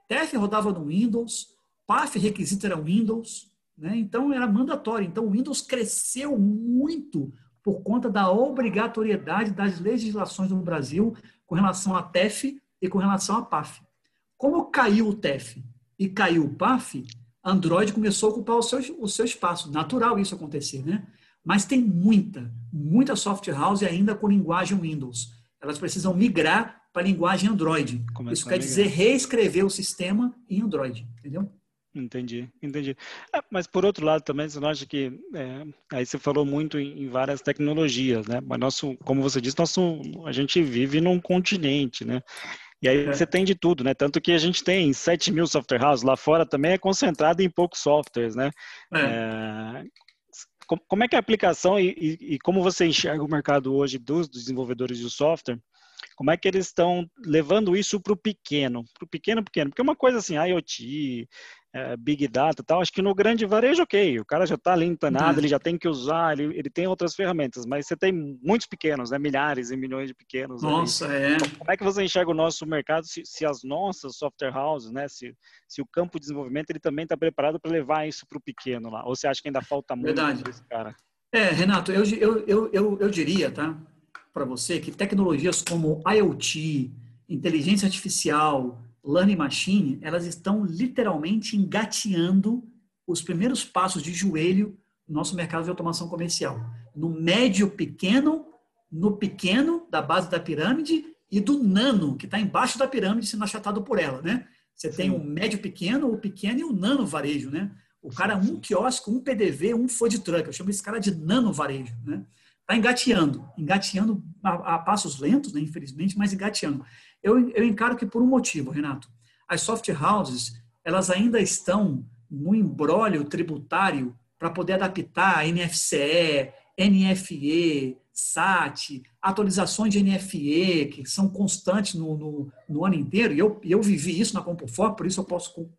TEF rodava no Windows, PAF requisito era Windows, né? então era mandatório. Então, o Windows cresceu muito por conta da obrigatoriedade das legislações no Brasil com relação a TEF e com relação a PAF. Como caiu o TEF e caiu o PAF, Android começou a ocupar o seu, o seu espaço. Natural isso acontecer, né? Mas tem muita, muita software house ainda com linguagem Windows. Elas precisam migrar para a linguagem Android. Isso quer dizer reescrever o sistema em Android, entendeu? Entendi, entendi. É, mas por outro lado também, você não acha que é, aí você falou muito em, em, várias tecnologias, né? Mas nosso, como você disse, nosso, a gente vive num continente, né? E aí é. você tem de tudo, né? Tanto que a gente tem 7 mil software houses lá fora também é concentrado em poucos softwares, né? É. É, como é que é a aplicação e, e, e, como você enxerga o mercado hoje dos desenvolvedores de software? Como é que eles estão levando isso para o pequeno? Para o pequeno, pequeno. Porque uma coisa assim, IoT, é, Big Data tal, acho que no grande varejo, ok, o cara já está ali empanado, uhum. ele já tem que usar, ele, ele tem outras ferramentas, mas você tem muitos pequenos, né, milhares e milhões de pequenos. Nossa, ali. é. Como é que você enxerga o nosso mercado, se, se as nossas software houses, né, se, se o campo de desenvolvimento, ele também está preparado para levar isso para o pequeno lá, ou você acha que ainda falta muito Verdade. desse cara? É, Renato, eu, eu, eu, eu, eu diria, tá, para você, que tecnologias como IoT, inteligência artificial, learning machine, elas estão literalmente engateando os primeiros passos de joelho no nosso mercado de automação comercial. No médio pequeno, no pequeno da base da pirâmide e do nano, que está embaixo da pirâmide sendo achatado por ela, né? Você Sim. tem o médio pequeno, o pequeno e o nano varejo, né? O cara, um quiosque, um PDV, um food truck. Eu chamo esse cara de nano varejo, né? Está engateando, engateando a, a, passos lentos, né, infelizmente, mas engateando. Eu, eu encaro que por um motivo, Renato. As soft houses, elas ainda estão no embrólio tributário para poder adaptar NFCE, NFE, SAT, atualizações de NFE, que são constantes no, no, no ano inteiro, e eu, eu vivi isso na Compofor, por isso eu posso,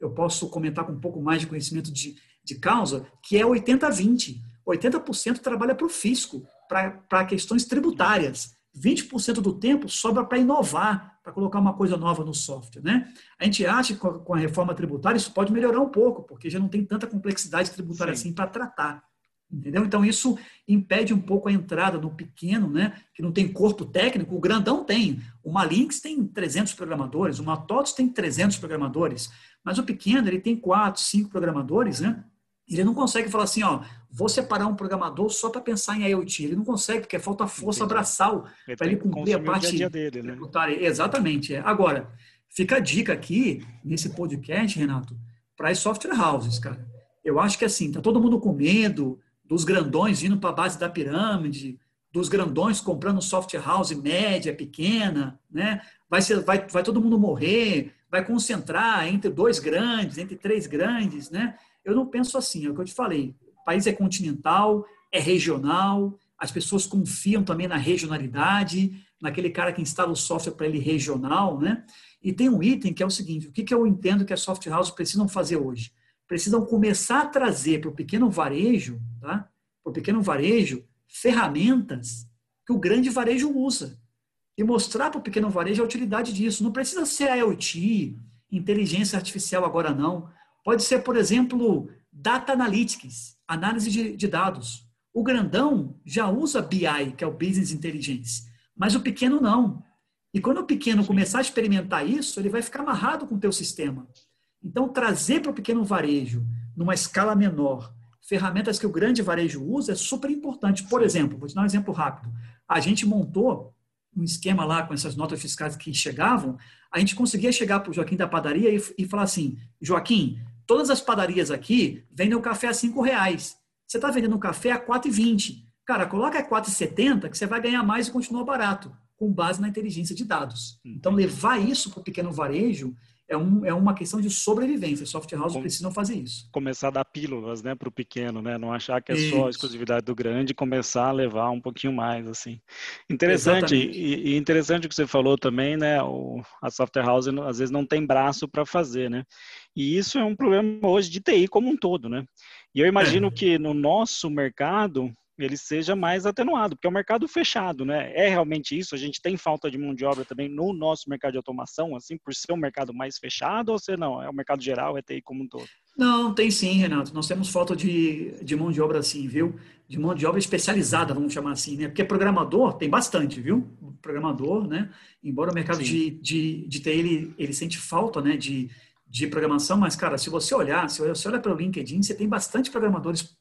eu posso comentar com um pouco mais de conhecimento de, de causa, que é 80-20. 80% trabalha para o fisco, para questões tributárias. 20% do tempo sobra para inovar, para colocar uma coisa nova no software. Né? A gente acha que com a reforma tributária isso pode melhorar um pouco, porque já não tem tanta complexidade tributária Sim. assim para tratar. Entendeu? Então, isso impede um pouco a entrada no pequeno, né, que não tem corpo técnico. O grandão tem. Uma Lynx tem 300 programadores, uma TOTS tem 300 programadores. Mas o pequeno, ele tem 4, 5 programadores, né? Ele não consegue falar assim, ó, vou separar um programador só para pensar em IoT. Ele não consegue, porque falta força Entendi. abraçal para ele cumprir a parte dia dele, né? Exatamente. É. Agora, fica a dica aqui, nesse podcast, Renato, para as software houses, cara. Eu acho que assim, tá todo mundo com medo dos grandões indo para a base da pirâmide, dos grandões comprando software house média, pequena, né? Vai, ser, vai, vai todo mundo morrer, vai concentrar entre dois grandes, entre três grandes, né? Eu não penso assim, é o que eu te falei. País é continental, é regional, as pessoas confiam também na regionalidade, naquele cara que instala o software para ele regional, né? E tem um item que é o seguinte: o que, que eu entendo que as soft houses precisam fazer hoje? Precisam começar a trazer para o pequeno varejo, tá? Para o pequeno varejo, ferramentas que o grande varejo usa. E mostrar para o pequeno varejo a utilidade disso. Não precisa ser IoT, inteligência artificial agora não. Pode ser, por exemplo, Data Analytics, análise de, de dados. O grandão já usa BI, que é o Business Intelligence, mas o pequeno não. E quando o pequeno começar a experimentar isso, ele vai ficar amarrado com o teu sistema. Então, trazer para o pequeno varejo, numa escala menor, ferramentas que o grande varejo usa é super importante. Por exemplo, vou te dar um exemplo rápido. A gente montou um esquema lá com essas notas fiscais que chegavam, a gente conseguia chegar para o Joaquim da padaria e, e falar assim, Joaquim, Todas as padarias aqui vendem o café a cinco reais. Você está vendendo o café a 4,20. Cara, coloca a 4,70 que você vai ganhar mais e continua barato, com base na inteligência de dados. Então, levar isso para o pequeno varejo é, um, é uma questão de sobrevivência. Soft houses Com, precisam fazer isso. Começar a dar pílulas né, para o pequeno, né? Não achar que é isso. só a exclusividade do grande começar a levar um pouquinho mais, assim. Interessante, e, e, interessante o que você falou também, né? O, a software house às vezes não tem braço para fazer, né? E isso é um problema hoje de TI como um todo, né? E eu imagino é. que no nosso mercado ele seja mais atenuado, porque é um mercado fechado, né? É realmente isso? A gente tem falta de mão de obra também no nosso mercado de automação, assim, por ser um mercado mais fechado, ou se não? É o mercado geral, é TI como um todo? Não, tem sim, Renato. Nós temos falta de, de mão de obra assim, viu? De mão de obra especializada, vamos chamar assim, né? Porque programador tem bastante, viu? Programador, né? Embora o mercado de, de, de TI, ele, ele sente falta, né? De, de programação, mas, cara, se você olhar, se você olha para o LinkedIn, você tem bastante programadores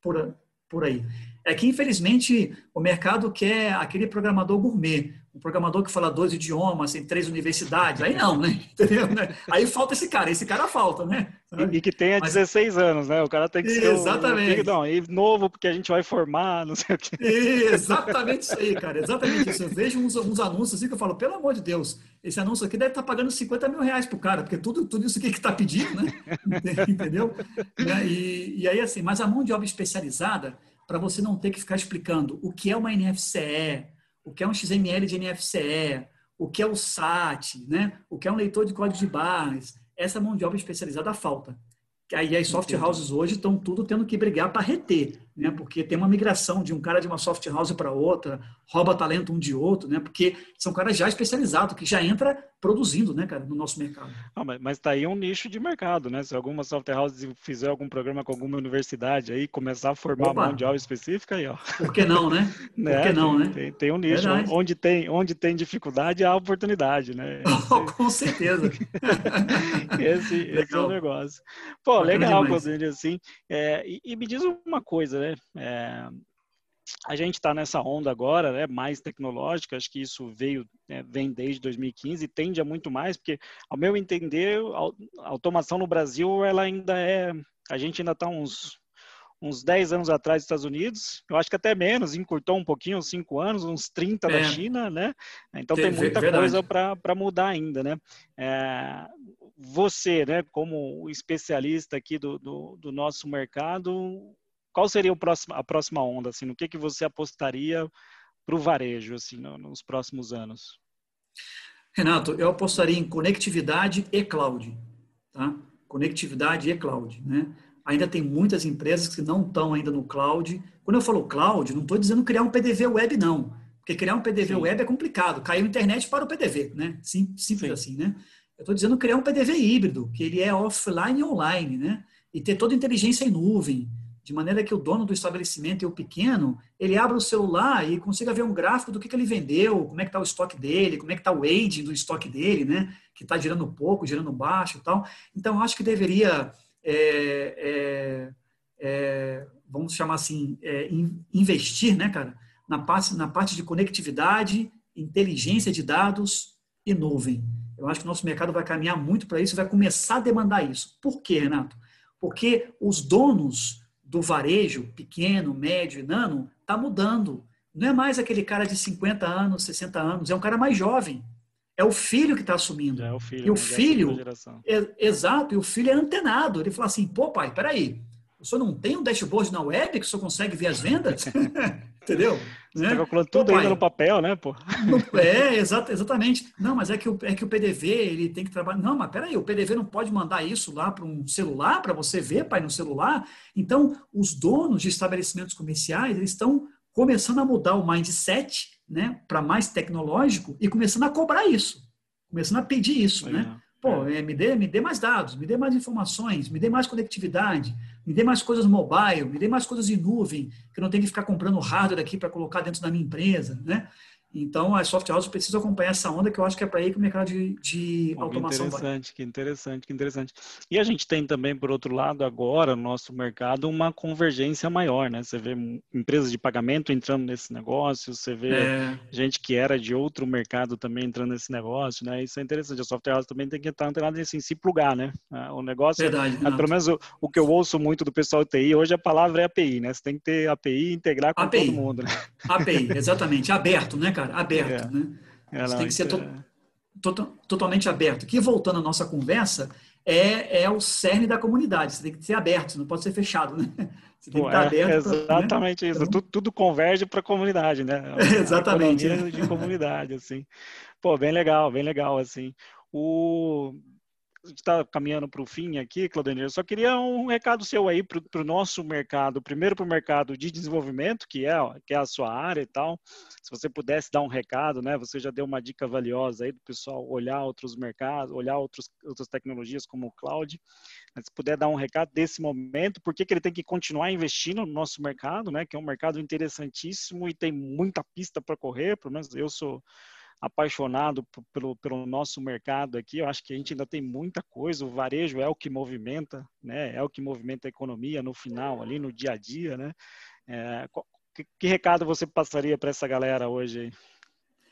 por, por aí. É que, infelizmente, o mercado quer aquele programador gourmet, um programador que fala dois idiomas, tem três universidades. Aí não, né? Entendeu? Aí falta esse cara, esse cara falta, né? E, e que tenha Mas... 16 anos, né? O cara tem que ser Exatamente. Um, não, e novo, porque a gente vai formar, não sei o quê. Exatamente isso aí, cara. Exatamente isso. Eu vejo uns, uns anúncios assim que eu falo, pelo amor de Deus, esse anúncio aqui deve estar pagando 50 mil reais pro cara, porque tudo, tudo isso aqui que está pedindo, né? Entendeu? E, e aí, assim, mas a mão de obra especializada para você não ter que ficar explicando o que é uma NFCE, o que é um XML de NFCE, o que é o SAT, né? o que é um leitor de código de barras. Essa mão de obra especializada falta. Aí as soft houses hoje estão tudo tendo que brigar para reter. Né? Porque tem uma migração de um cara de uma soft house para outra, rouba talento um de outro, né? Porque são caras já especializados, que já entra produzindo, né, cara, no nosso mercado. Ah, mas, mas tá aí um nicho de mercado, né? Se alguma software house fizer algum programa com alguma universidade aí, começar a formar Opa. de aula específica aí, ó. Por que não, né? Por né? que não, né? Tem, tem um nicho. Onde tem, onde tem dificuldade, há oportunidade, né? Oh, com certeza. esse, esse, é o negócio. Pô, legal, Claudine, assim. É, e, e, me diz uma coisa, né? É, a gente está nessa onda agora, né, mais tecnológica, acho que isso veio, né, vem desde 2015 e tende a muito mais, porque, ao meu entender, a automação no Brasil, ela ainda é, a gente ainda está uns, uns 10 anos atrás dos Estados Unidos, eu acho que até menos, encurtou um pouquinho, uns 5 anos, uns 30 é. da China, né? Então tem, tem muita verdade. coisa para mudar ainda, né? É, você, né, como especialista aqui do, do, do nosso mercado, qual seria próximo, a próxima onda? Assim, no que, que você apostaria para o varejo assim, no, nos próximos anos? Renato, eu apostaria em conectividade e cloud. Tá? Conectividade e cloud. Né? Ainda tem muitas empresas que não estão ainda no cloud. Quando eu falo cloud, não estou dizendo criar um PDV web, não. Porque criar um PDV Sim. web é complicado. Caiu a internet para o PDV, né? Simples Sim. assim, né? Eu estou dizendo criar um PDV híbrido, que ele é offline e online, né? E ter toda a inteligência em nuvem de maneira que o dono do estabelecimento e o pequeno, ele abra o celular e consiga ver um gráfico do que, que ele vendeu, como é que está o estoque dele, como é que está o aging do estoque dele, né? Que está girando pouco, girando baixo e tal. Então, acho que deveria, é, é, é, vamos chamar assim, é, investir, né, cara, na parte, na parte de conectividade, inteligência de dados e nuvem. Eu acho que o nosso mercado vai caminhar muito para isso, vai começar a demandar isso. Por quê, Renato? Porque os donos do varejo, pequeno, médio e nano, está mudando. Não é mais aquele cara de 50 anos, 60 anos, é um cara mais jovem. É o filho que está assumindo. É o filho, e o filho, é, exato, e o filho é antenado. Ele fala assim: pô, pai, peraí, o senhor não tem um dashboard na web que o senhor consegue ver as vendas? Entendeu? Você né? tá calculando tudo Pô, ainda no papel, né, pô? É, exato, exatamente. Não, mas é que, o, é que o PDV, ele tem que trabalhar... Não, mas peraí, o PDV não pode mandar isso lá para um celular, para você ver, pai, no celular? Então, os donos de estabelecimentos comerciais, eles estão começando a mudar o mindset, né, para mais tecnológico e começando a cobrar isso. Começando a pedir isso, né? é, né? Pô, é, me, dê, me dê mais dados, me dê mais informações, me dê mais conectividade, me dê mais coisas mobile, me dê mais coisas em nuvem, que eu não tenho que ficar comprando hardware aqui para colocar dentro da minha empresa, né? Então, as soft houses precisam acompanhar essa onda, que eu acho que é para aí que o mercado de, de automação que interessante, vai. Que interessante, que interessante. E a gente tem também, por outro lado, agora, no nosso mercado, uma convergência maior, né? Você vê empresas de pagamento entrando nesse negócio, você vê é. gente que era de outro mercado também entrando nesse negócio, né? Isso é interessante. A software house também tem que estar antenada assim, se plugar, né? Ah, o negócio, Verdade, ah, pelo menos o, o, que eu ouço muito do pessoal TI, hoje a palavra é API, né? Você tem que ter API e integrar com API. todo mundo, né? API, exatamente. Aberto, né, cara? Aberto, é. né? É, não, tem que ser to é... to totalmente aberto. Que voltando à nossa conversa, é, é o cerne da comunidade. Você tem que ser aberto, não pode ser fechado, né? Você tem que estar é, aberto. exatamente pra, né? isso. Então... Tudo, tudo, converge para a comunidade, né? exatamente. de comunidade, assim. Pô, bem legal, bem legal, assim. O está caminhando para o fim aqui, Claudemir, eu só queria um recado seu aí para o nosso mercado, primeiro para o mercado de desenvolvimento, que é, que é a sua área e tal. Se você pudesse dar um recado, né? Você já deu uma dica valiosa aí do pessoal olhar outros mercados, olhar outros, outras tecnologias como o cloud. Mas se puder dar um recado desse momento, por que, que ele tem que continuar investindo no nosso mercado, né? Que é um mercado interessantíssimo e tem muita pista para correr, pelo menos eu sou apaixonado pelo, pelo nosso mercado aqui. Eu acho que a gente ainda tem muita coisa. O varejo é o que movimenta, né? É o que movimenta a economia no final, ali no dia a dia, né? É, que, que, recado você passaria para essa galera hoje?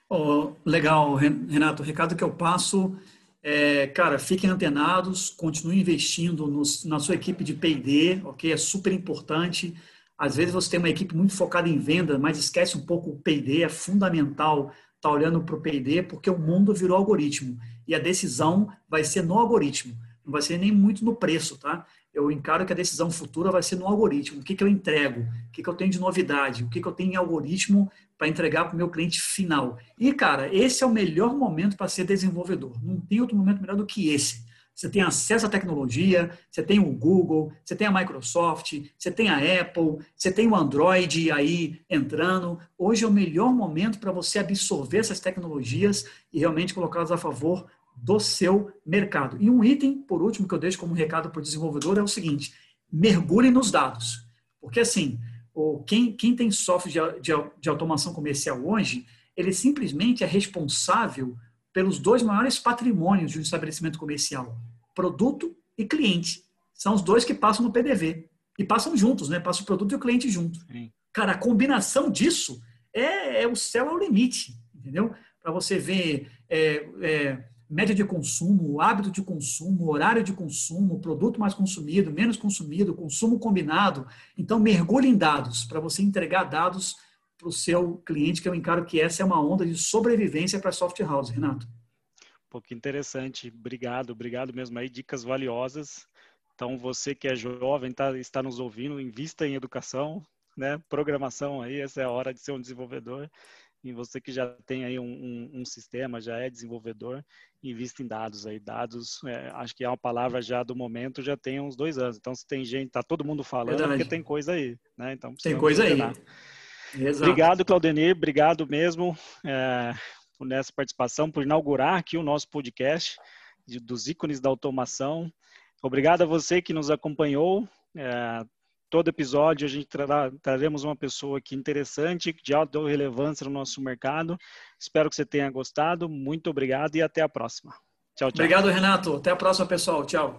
Oh, legal, Renato. O recado que eu passo é, cara, fiquem antenados, continuem investindo no, na sua equipe de P&D, ok? É super importante. Às vezes você tem uma equipe muito focada em venda, mas esquece um pouco o P&D, é fundamental está olhando para o P&D porque o mundo virou algoritmo e a decisão vai ser no algoritmo, não vai ser nem muito no preço, tá? Eu encaro que a decisão futura vai ser no algoritmo. O que, que eu entrego? O que, que eu tenho de novidade? O que, que eu tenho em algoritmo para entregar para o meu cliente final? E, cara, esse é o melhor momento para ser desenvolvedor. Não tem outro momento melhor do que esse. Você tem acesso à tecnologia, você tem o Google, você tem a Microsoft, você tem a Apple, você tem o Android aí entrando. Hoje é o melhor momento para você absorver essas tecnologias e realmente colocá-las a favor do seu mercado. E um item, por último, que eu deixo como recado para o desenvolvedor é o seguinte: mergulhe nos dados. Porque assim, quem, quem tem software de, de, de automação comercial hoje, ele simplesmente é responsável pelos dois maiores patrimônios de um estabelecimento comercial: produto e cliente. São os dois que passam no PDV. E passam juntos, né? Passa o produto e o cliente junto. Sim. Cara, a combinação disso é, é, o céu é o limite, entendeu? Para você ver é, é, média de consumo, hábito de consumo, horário de consumo, produto mais consumido, menos consumido, consumo combinado. Então, mergulhe em dados para você entregar dados para o seu cliente, que eu encaro que essa é uma onda de sobrevivência para a soft house, Renato. Pô, que interessante. Obrigado, obrigado mesmo aí. Dicas valiosas. Então, você que é jovem, tá, está nos ouvindo, invista em educação, né? Programação aí, essa é a hora de ser um desenvolvedor. E você que já tem aí um, um, um sistema, já é desenvolvedor, invista em dados aí. Dados, é, acho que é uma palavra já do momento, já tem uns dois anos. Então, se tem gente, tá todo mundo falando, Verdade. porque tem coisa aí, né? Então, tem coisa aí. Exato. Obrigado, Claudenir, obrigado mesmo é, por nessa participação, por inaugurar aqui o nosso podcast de, dos ícones da automação. Obrigado a você que nos acompanhou. É, todo episódio a gente trará, traremos uma pessoa aqui interessante, de alta relevância no nosso mercado. Espero que você tenha gostado. Muito obrigado e até a próxima. Tchau, tchau. Obrigado, Renato. Até a próxima, pessoal. Tchau.